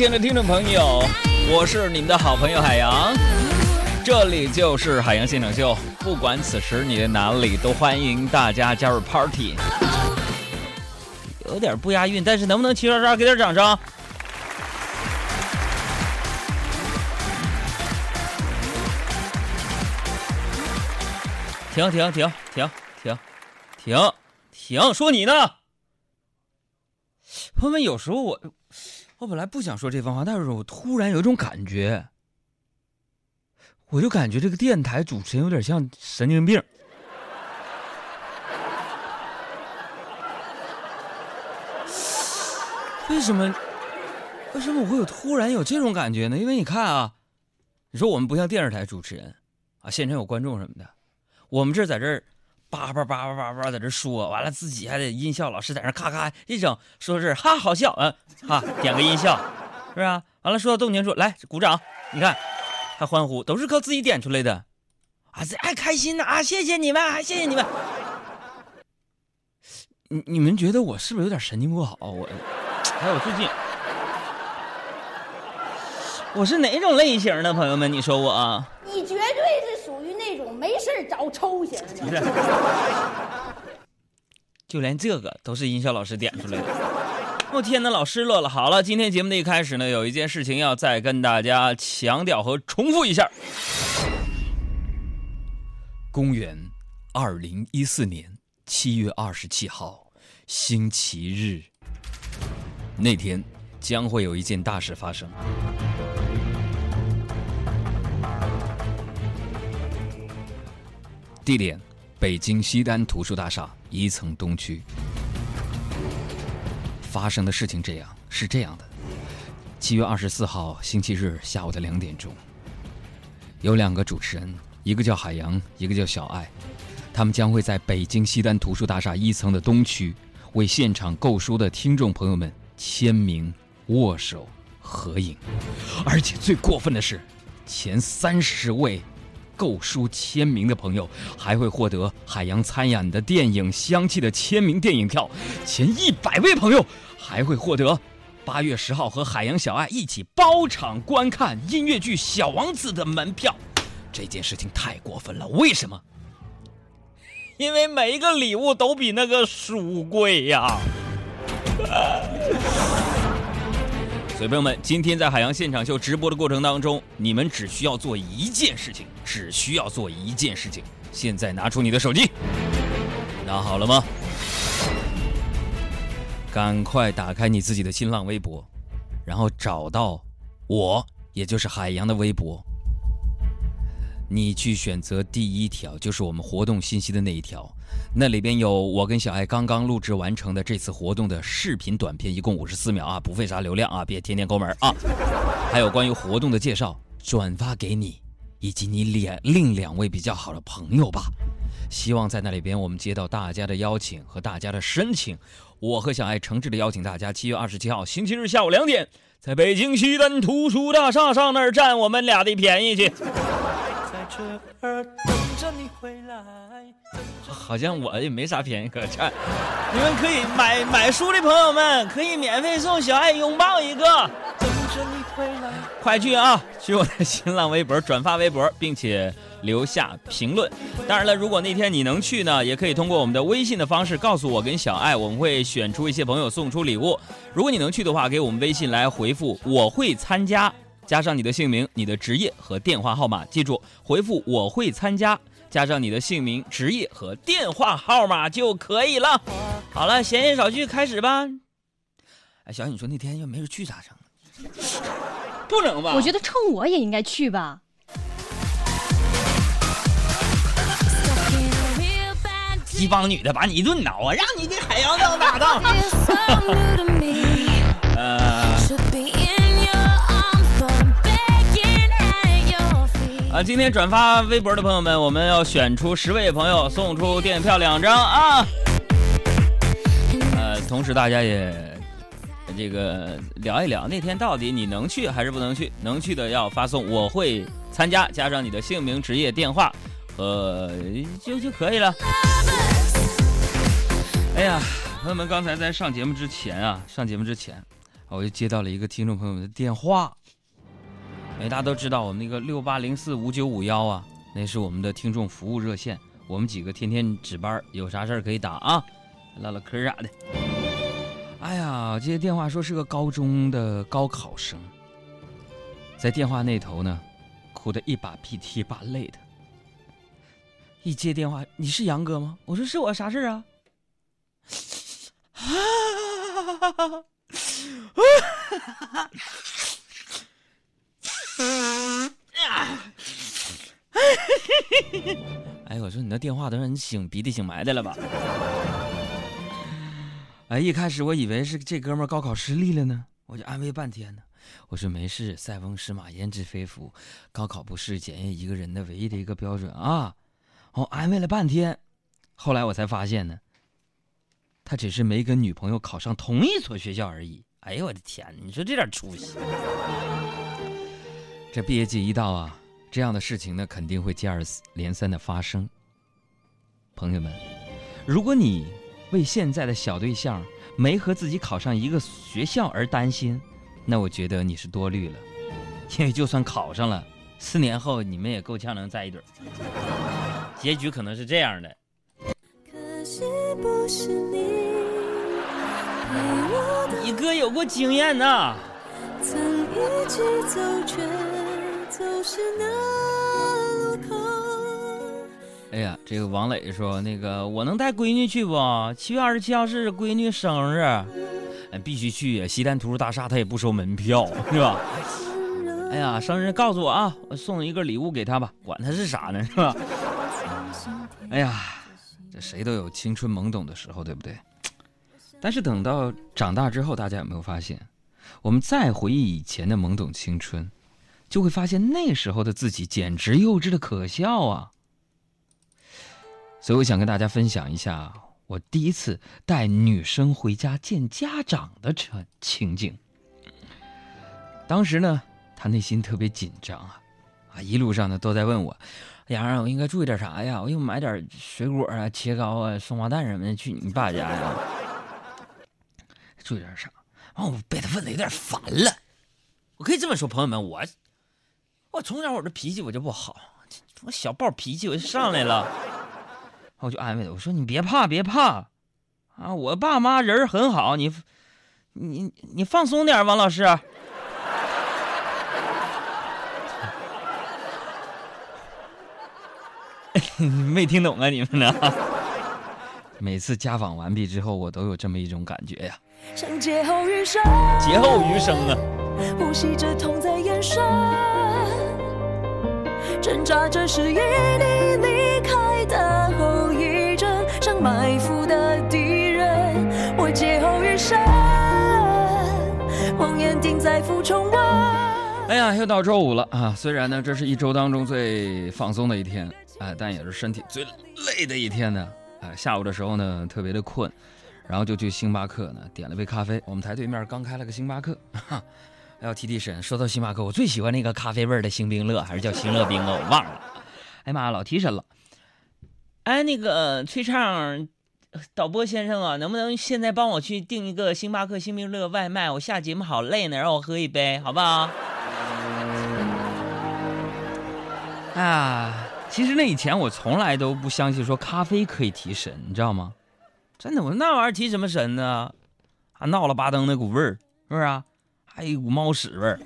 亲爱的听众朋友，我是你们的好朋友海洋，这里就是海洋现场秀。不管此时你在哪里，都欢迎大家加入 party。有点不押韵，但是能不能齐刷刷给点掌声？停停停停停停停！说你呢，朋友们。有时候我我本来不想说这番话，但是我突然有一种感觉，我就感觉这个电台主持人有点像神经病。为什么？为什么我会有突然有这种感觉呢？因为你看啊，你说我们不像电视台主持人啊，现场有观众什么的。我们这在这儿叭叭叭叭叭叭在这说，完了自己还得音效老师在那咔咔一整，说是哈好笑啊哈，点个音效，是不是啊？完了说到动情处，来鼓掌，你看还欢呼，都是靠自己点出来的啊！这爱开心呐啊！谢谢你们，谢谢你们。你你们觉得我是不是有点神经不好？我还有最近我是哪种类型的朋友们？你说我？你绝对是属于那种没事找抽型的，就连这个都是音效老师点出来的。我天哪，老失落了。好了，今天节目的一开始呢，有一件事情要再跟大家强调和重复一下。公元二零一四年七月二十七号，星期日，那天将会有一件大事发生。地点：北京西单图书大厦一层东区。发生的事情这样是这样的：七月二十四号星期日下午的两点钟，有两个主持人，一个叫海洋，一个叫小爱，他们将会在北京西单图书大厦一层的东区，为现场购书的听众朋友们签名、握手、合影。而且最过分的是，前三十位。购书签名的朋友还会获得海洋参演的电影《香气》的签名电影票，前一百位朋友还会获得八月十号和海洋小爱一起包场观看音乐剧《小王子》的门票。这件事情太过分了，为什么？因为每一个礼物都比那个书贵呀。所以，朋友们，今天在海洋现场秀直播的过程当中，你们只需要做一件事情，只需要做一件事情。现在拿出你的手机，拿好了吗？赶快打开你自己的新浪微博，然后找到我，也就是海洋的微博。你去选择第一条，就是我们活动信息的那一条，那里边有我跟小爱刚刚录制完成的这次活动的视频短片，一共五十四秒啊，不费啥流量啊，别天天抠门啊。还有关于活动的介绍，转发给你以及你两另两位比较好的朋友吧。希望在那里边我们接到大家的邀请和大家的申请，我和小爱诚挚的邀请大家，七月二十七号星期日下午两点，在北京西单图书大厦上那儿占我们俩的便宜去。好像我也没啥便宜可占，你们可以买买书的朋友们可以免费送小爱拥抱一个。等着你回来快去啊，去我的新浪微博转发微博，并且留下评论。当然了，如果那天你能去呢，也可以通过我们的微信的方式告诉我跟小爱，我们会选出一些朋友送出礼物。如果你能去的话，给我们微信来回复我会参加。加上你的姓名、你的职业和电话号码，记住回复“我会参加”，加上你的姓名、职业和电话号码就可以了。好了，闲言少叙，开始吧。哎，小雨，你说那天要没人去咋整？不能吧？我觉得冲我也应该去吧。一帮女的把你一顿挠啊，让你给海洋当搭档。今天转发微博的朋友们，我们要选出十位朋友，送出电影票两张啊。呃，同时大家也这个聊一聊，那天到底你能去还是不能去？能去的要发送我会参加，加上你的姓名、职业、电话和就就可以了。哎呀，朋友们，刚才在上节目之前啊，上节目之前。我就接到了一个听众朋友们的电话。哎，大家都知道我们那个六八零四五九五幺啊，那是我们的听众服务热线。我们几个天天值班，有啥事儿可以打啊，唠唠嗑啥的。哎呀，接电话说是个高中的高考生，在电话那头呢，哭得一把鼻涕一把泪的。一接电话，你是杨哥吗？我说是我，啥事儿啊？啊！哎，我说你那电话都让你擤鼻涕擤埋汰了吧？哎，一开始我以为是这哥们高考失利了呢，我就安慰半天呢。我说没事，塞翁失马焉知非福，高考不是检验一个人的唯一的一个标准啊。我安慰了半天，后来我才发现呢，他只是没跟女朋友考上同一所学校而已。哎呦我的天，你说这点出息！这毕业季一到啊，这样的事情呢肯定会接二连三的发生。朋友们，如果你为现在的小对象没和自己考上一个学校而担心，那我觉得你是多虑了，因为就算考上了，四年后你们也够呛能在一堆结局可能是这样的。你哥有过经验呐。都是那哎呀，这个王磊说，那个我能带闺女去不？七月二十七号是闺女生日，必须去呀！西单图书大厦他也不收门票，是吧？哎呀，生日告诉我啊，我送一个礼物给她吧，管他是啥呢，是吧？哎呀，这谁都有青春懵懂的时候，对不对？但是等到长大之后，大家有没有发现，我们再回忆以前的懵懂青春，就会发现那时候的自己简直幼稚的可笑啊！所以我想跟大家分享一下我第一次带女生回家见家长的情情景。当时呢，她内心特别紧张啊，啊，一路上呢都在问我：“杨儿，我应该注意点啥呀？我又买点水果啊、切糕啊、松花蛋什么的去你爸家呀？注意点啥？”完，我被他问的有点烦了。我可以这么说，朋友们，我我从小我这脾气我就不好，我小暴脾气我就上来了。我就安慰他，我说你别怕，别怕，啊，我爸妈人很好，你，你你放松点，王老师。没听懂啊，你们呢？每次家访完毕之后，我都有这么一种感觉呀。劫后余生劫后余生啊！呼吸着痛在眼神，挣扎着是与你离开的后遗症，像埋伏的敌人。我劫后余生，谎言定在俯冲问。哎呀，又到周五了啊！虽然呢，这是一周当中最放松的一天，哎，但也是身体最累的一天呢。哎，下午的时候呢，特别的困，然后就去星巴克呢，点了杯咖啡。我们台对面刚开了个星巴克，哈，要提提神。说到星巴克，我最喜欢那个咖啡味的星冰乐，还是叫星乐冰啊？我忘了。哎妈，老提神了。哎，那个崔畅，导播先生啊，能不能现在帮我去订一个星巴克星冰乐外卖？我下节目好累呢，让我喝一杯，好不好？啊。其实那以前我从来都不相信说咖啡可以提神，你知道吗？真的，我那玩意儿提什么神呢？还闹了巴登那股味儿，是不是啊？还有一股猫屎味儿。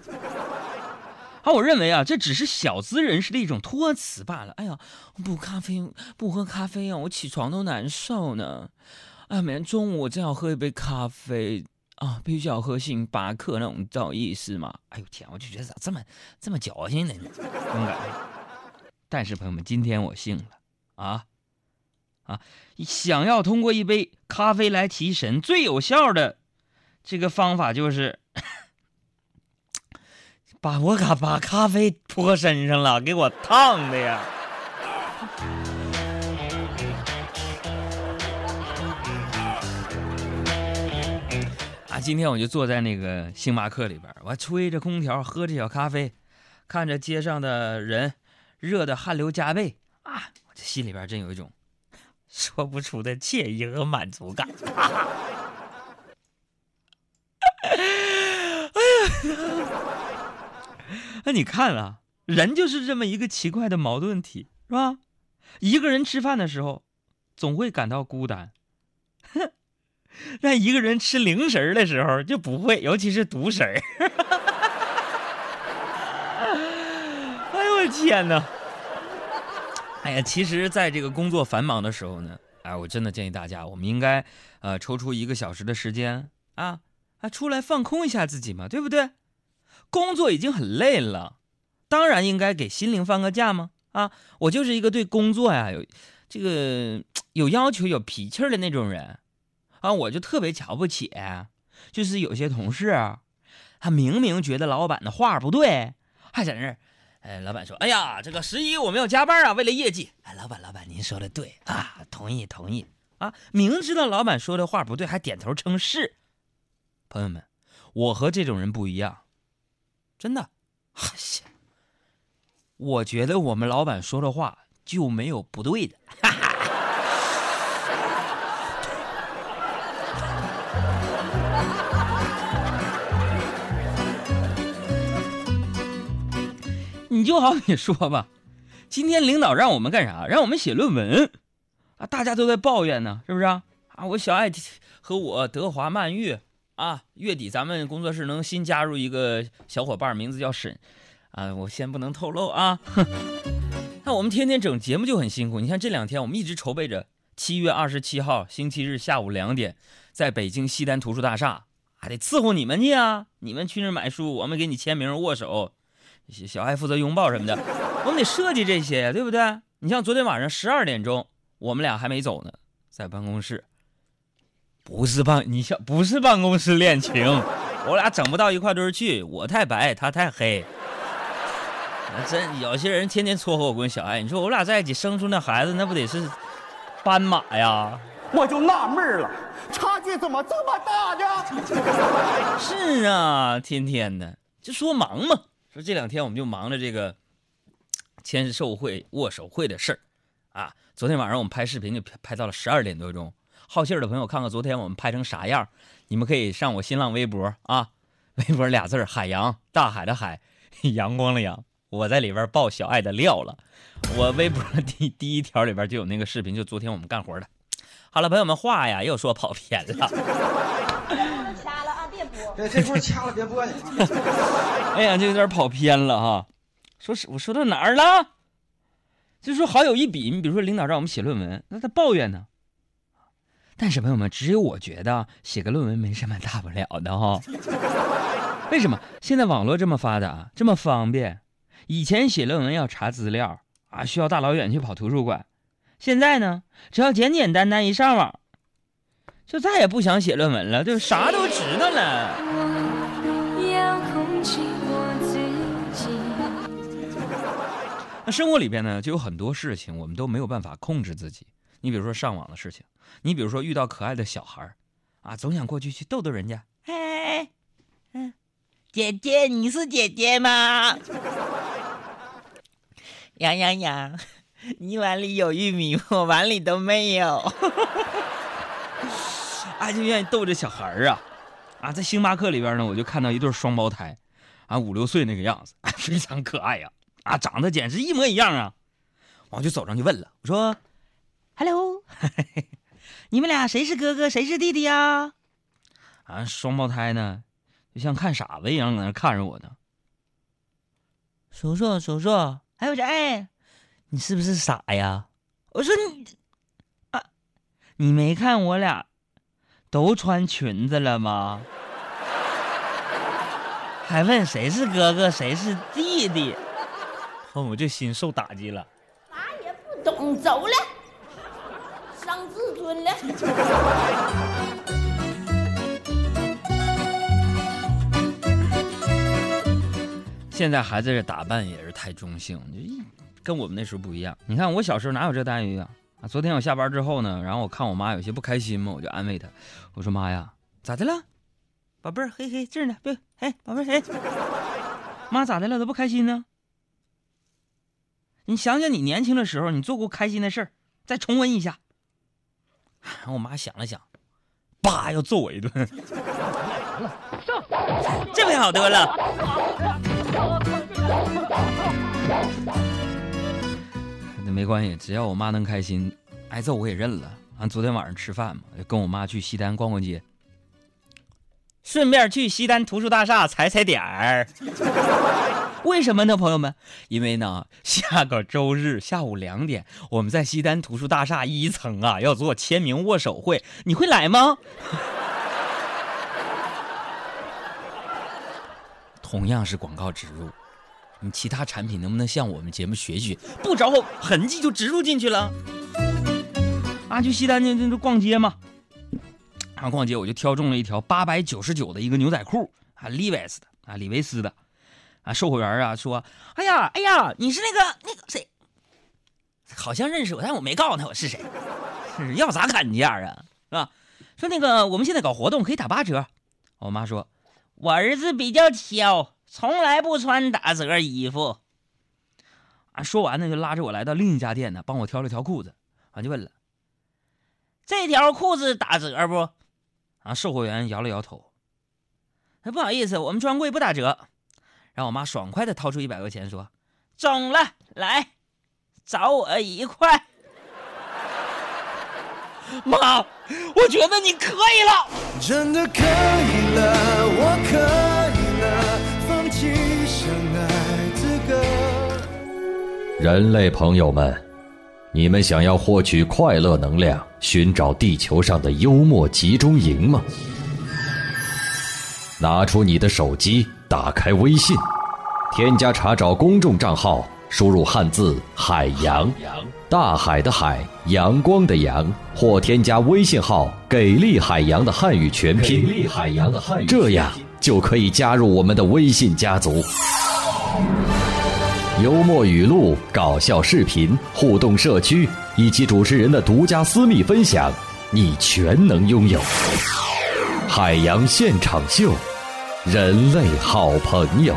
啊，我认为啊，这只是小资人士的一种托词罢了。哎呀，不咖啡不喝咖啡啊，我起床都难受呢。哎，每天中午我正要喝一杯咖啡啊，必须要喝星巴克那种，知道意思吗？哎呦天，我就觉得咋这么这么矫情呢？这种感觉。但是朋友们，今天我信了，啊，啊，想要通过一杯咖啡来提神，最有效的这个方法就是把我卡把咖啡泼身上了，给我烫的呀！啊，今天我就坐在那个星巴克里边，我吹着空调，喝着小咖啡，看着街上的人。热的汗流浃背啊！我这心里边真有一种说不出的惬意和满足感。那你看啊，人就是这么一个奇怪的矛盾体，是吧？一个人吃饭的时候，总会感到孤单；但一个人吃零食的时候就不会，尤其是独食儿。哎呦我天哪！哎呀，其实，在这个工作繁忙的时候呢，哎，我真的建议大家，我们应该呃抽出一个小时的时间啊啊，出来放空一下自己嘛，对不对？工作已经很累了，当然应该给心灵放个假吗。啊，我就是一个对工作呀有这个有要求、有脾气的那种人啊，我就特别瞧不起，就是有些同事，他明明觉得老板的话不对，还在那儿，哎，老板说，哎呀，这个十一我们要加班啊，为了业绩。哎，老板，老板，您说的对啊，同意，同意啊，明知道老板说的话不对，还点头称是。朋友们，我和这种人不一样，真的，哎呀。我觉得我们老板说的话就没有不对的。你就好比说吧，今天领导让我们干啥？让我们写论文啊！大家都在抱怨呢，是不是啊？啊，我小爱和我德华曼玉啊，月底咱们工作室能新加入一个小伙伴，名字叫沈。啊，我先不能透露啊。那我们天天整节目就很辛苦。你看这两天我们一直筹备着，七月二十七号星期日下午两点，在北京西单图书大厦，还得伺候你们去啊。你们去那买书，我们给你签名、握手，小爱负责拥抱什么的，我们得设计这些，对不对？你像昨天晚上十二点钟，我们俩还没走呢，在办公室，不是办，你像不是办公室恋情，我俩整不到一块堆去，我太白，他太黑。真有些人天天撮合我跟小爱，你说我俩在一起生出那孩子，那不得是斑马呀？我就纳闷了，差距怎么这么大呢？是啊，天天的就说忙嘛，说这两天我们就忙着这个签售会、握手会的事儿啊。昨天晚上我们拍视频就拍到了十二点多钟，好信儿的朋友看看昨天我们拍成啥样，你们可以上我新浪微博啊，微博俩字儿海洋，大海的海，阳光的阳。我在里边爆小爱的料了，我微博第 第一条里边就有那个视频，就昨天我们干活的。好了，朋友们，话呀又说跑偏了。掐了啊，别播。对，这块掐了，别播。哎呀，这有点跑偏了哈。说是我说到哪儿了？就说好友一比，你比如说领导让我们写论文，那他抱怨呢。但是朋友们，只有我觉得写个论文没什么大不了的哈。为什么？现在网络这么发达，这么方便。以前写论文要查资料啊，需要大老远去跑图书馆。现在呢，只要简简单单一上网，就再也不想写论文了，就啥都知道了。那生活里边呢，就有很多事情我们都没有办法控制自己。你比如说上网的事情，你比如说遇到可爱的小孩啊，总想过去去逗逗人家。哎，嗯，姐姐，你是姐姐吗？杨洋洋，你碗里有玉米，我碗里都没有。啊，就愿意逗这小孩啊，啊，在星巴克里边呢，我就看到一对双胞胎，啊，五六岁那个样子，非常可爱呀，啊，长得简直一模一样啊。我就走上去问了，我说：“Hello，你们俩谁是哥哥，谁是弟弟呀？”啊，双胞胎呢，就像看傻子一样，在那看着我呢。叔叔，叔叔。哎，我说，哎，你是不是傻呀？我说你啊，你没看我俩都穿裙子了吗？还问谁是哥哥，谁是弟弟？后我这心受打击了。啥也不懂，走了，伤自尊了。现在孩子这打扮也是太中性，就跟我们那时候不一样。你看我小时候哪有这待遇啊？啊，昨天我下班之后呢，然后我看我妈有些不开心嘛，我就安慰她，我说妈呀，咋的了，宝贝儿，嘿嘿，这儿呢，别，哎，宝贝儿，哎，妈咋的了，都不开心呢？你想想你年轻的时候，你做过开心的事儿，再重温一下。然后我妈想了想，叭，要揍我一顿。这回好多了。那没关系，只要我妈能开心，挨揍我也认了。俺昨天晚上吃饭嘛，跟我妈去西单逛逛街，顺便去西单图书大厦踩踩点儿。为什么呢，朋友们？因为呢，下个周日下午两点，我们在西单图书大厦一层啊，要做签名握手会，你会来吗？同样是广告植入，你其他产品能不能向我们节目学学？不着痕迹就植入进去了。啊，去西单那那逛街嘛，啊，逛街我就挑中了一条八百九十九的一个牛仔裤，啊，Levi's 的，啊，李维斯的。啊，售货员啊说：“哎呀，哎呀，你是那个那个谁？好像认识我，但我没告诉他我是谁。是要咋砍价啊？是吧？说那个我们现在搞活动可以打八折。我妈说，我儿子比较挑，从来不穿打折衣服。啊，说完呢就拉着我来到另一家店呢，帮我挑了条裤子。啊，就问了，这条裤子打折不？啊，售货员摇了摇头，哎，不好意思，我们专柜不打折。”让我妈爽快的掏出一百块钱，说：“中了，来，找我一块。”妈，我觉得你可以了，真的可以了，我可以了，放弃相爱资格。人类朋友们，你们想要获取快乐能量，寻找地球上的幽默集中营吗？拿出你的手机。打开微信，添加查找公众账号，输入汉字“海洋”，大海的海，阳光的阳，或添加微信号“给力海洋”的汉语全拼，这样就可以加入我们的微信家族。幽默语录、搞笑视频、互动社区以及主持人的独家私密分享，你全能拥有。海洋现场秀。人类好朋友。